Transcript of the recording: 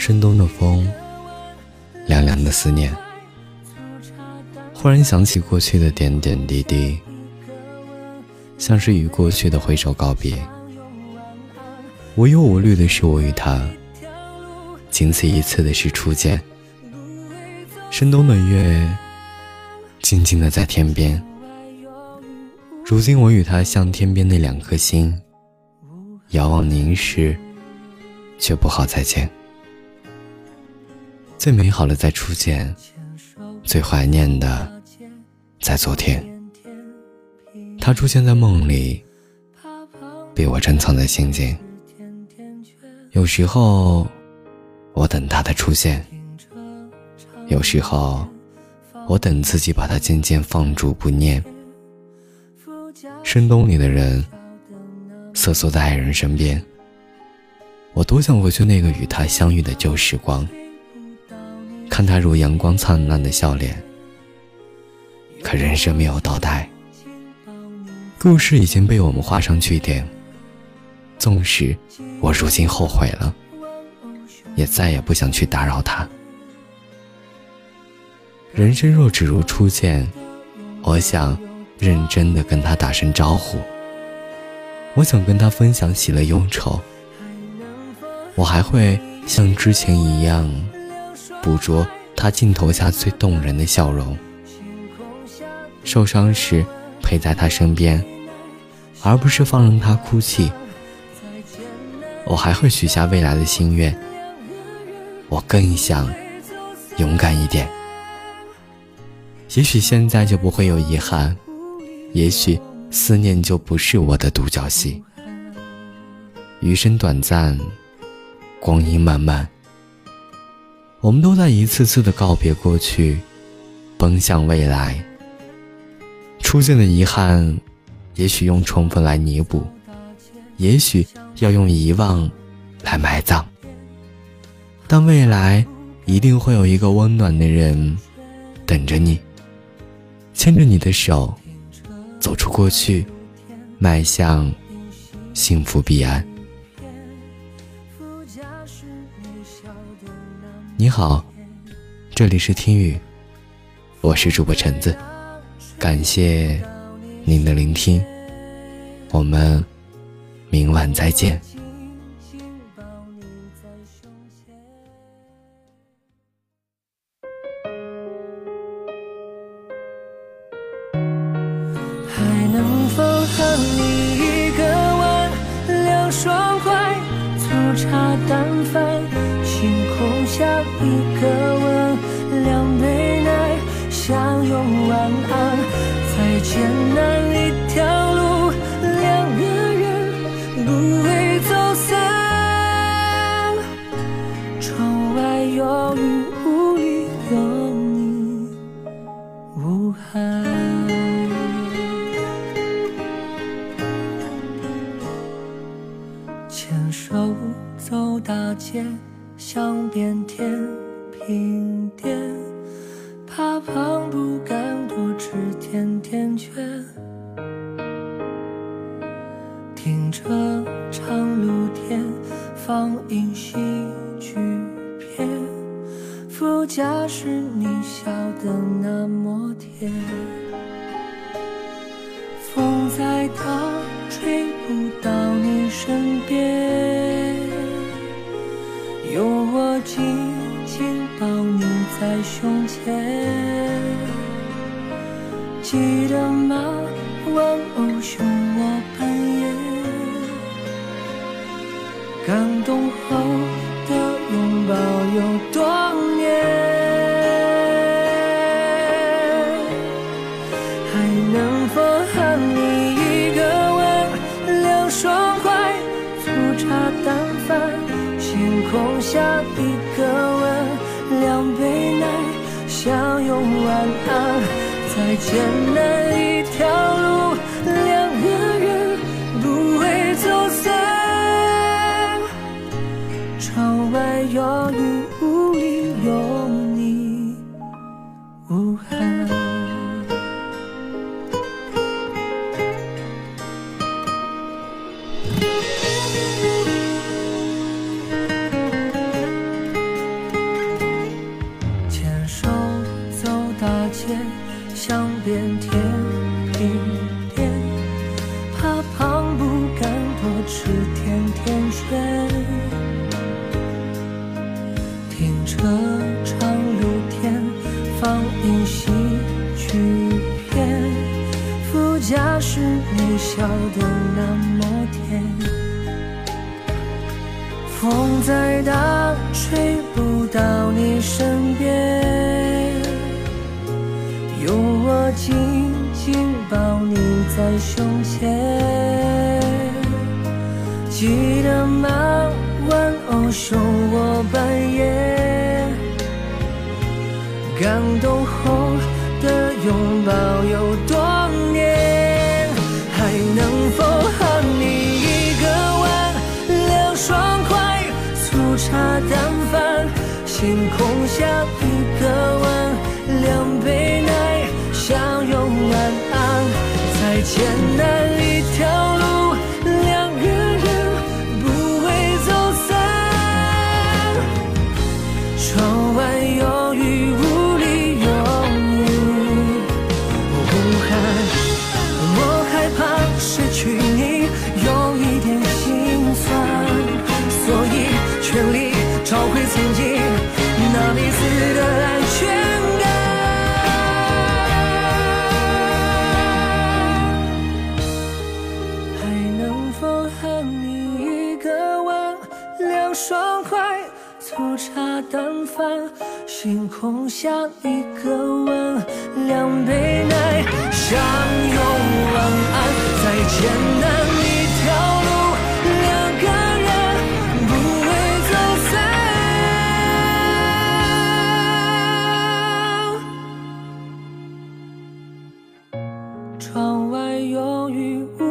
深冬的风，凉凉的思念。忽然想起过去的点点滴滴，像是与过去的挥手告别。无忧无虑的是我与他，仅此一次的是初见。深冬的月，静静的在天边。如今我与他像天边那两颗星，遥望凝视，却不好再见。最美好的在初见，最怀念的在昨天。他出现在梦里，被我珍藏在心间。有时候，我等他的出现；有时候，我等自己把他渐渐放逐不念。深冬里的人，瑟缩在爱人身边。我多想回去那个与他相遇的旧时光，看他如阳光灿烂的笑脸。可人生没有倒带，故事已经被我们画上句点。纵使我如今后悔了，也再也不想去打扰他。人生若只如初见，我想认真的跟他打声招呼。我想跟他分享喜乐忧愁。我还会像之前一样，捕捉他镜头下最动人的笑容。受伤时陪在他身边，而不是放任他哭泣。我还会许下未来的心愿。我更想勇敢一点。也许现在就不会有遗憾，也许思念就不是我的独角戏。余生短暂，光阴漫漫，我们都在一次次的告别过去，奔向未来。出现的遗憾，也许用重逢来弥补。也许要用遗忘来埋葬，但未来一定会有一个温暖的人等着你，牵着你的手，走出过去，迈向幸福彼岸。你好，这里是听雨，我是主播橙子，感谢您的聆听，我们。明晚再见。下一个吻，两杯奶，相拥晚安，再艰难一条路。两个人不会走散，窗外有雨，想变天平点，怕胖不敢多吃甜甜圈。停车场露天，放映喜剧片，副驾驶你笑得那么甜，风再大吹不紧紧抱你在胸前，记得吗？玩偶熊我扮演。感动后的拥抱有多空下一个吻，两杯奶，相拥晚安，再艰难一条路，两个人不会走散。窗外有雨，雾里有你，无憾。那么甜。风再大，吹不到你身边。有我紧紧抱你在胸前。记得吗？玩偶熊我扮演，感动后的拥抱天空下一个吻，两杯奶，相拥晚安。再见饭，星空下一个吻，两杯奶，相拥晚安。再艰难一条路，两个人不会走散。窗外有雨，雾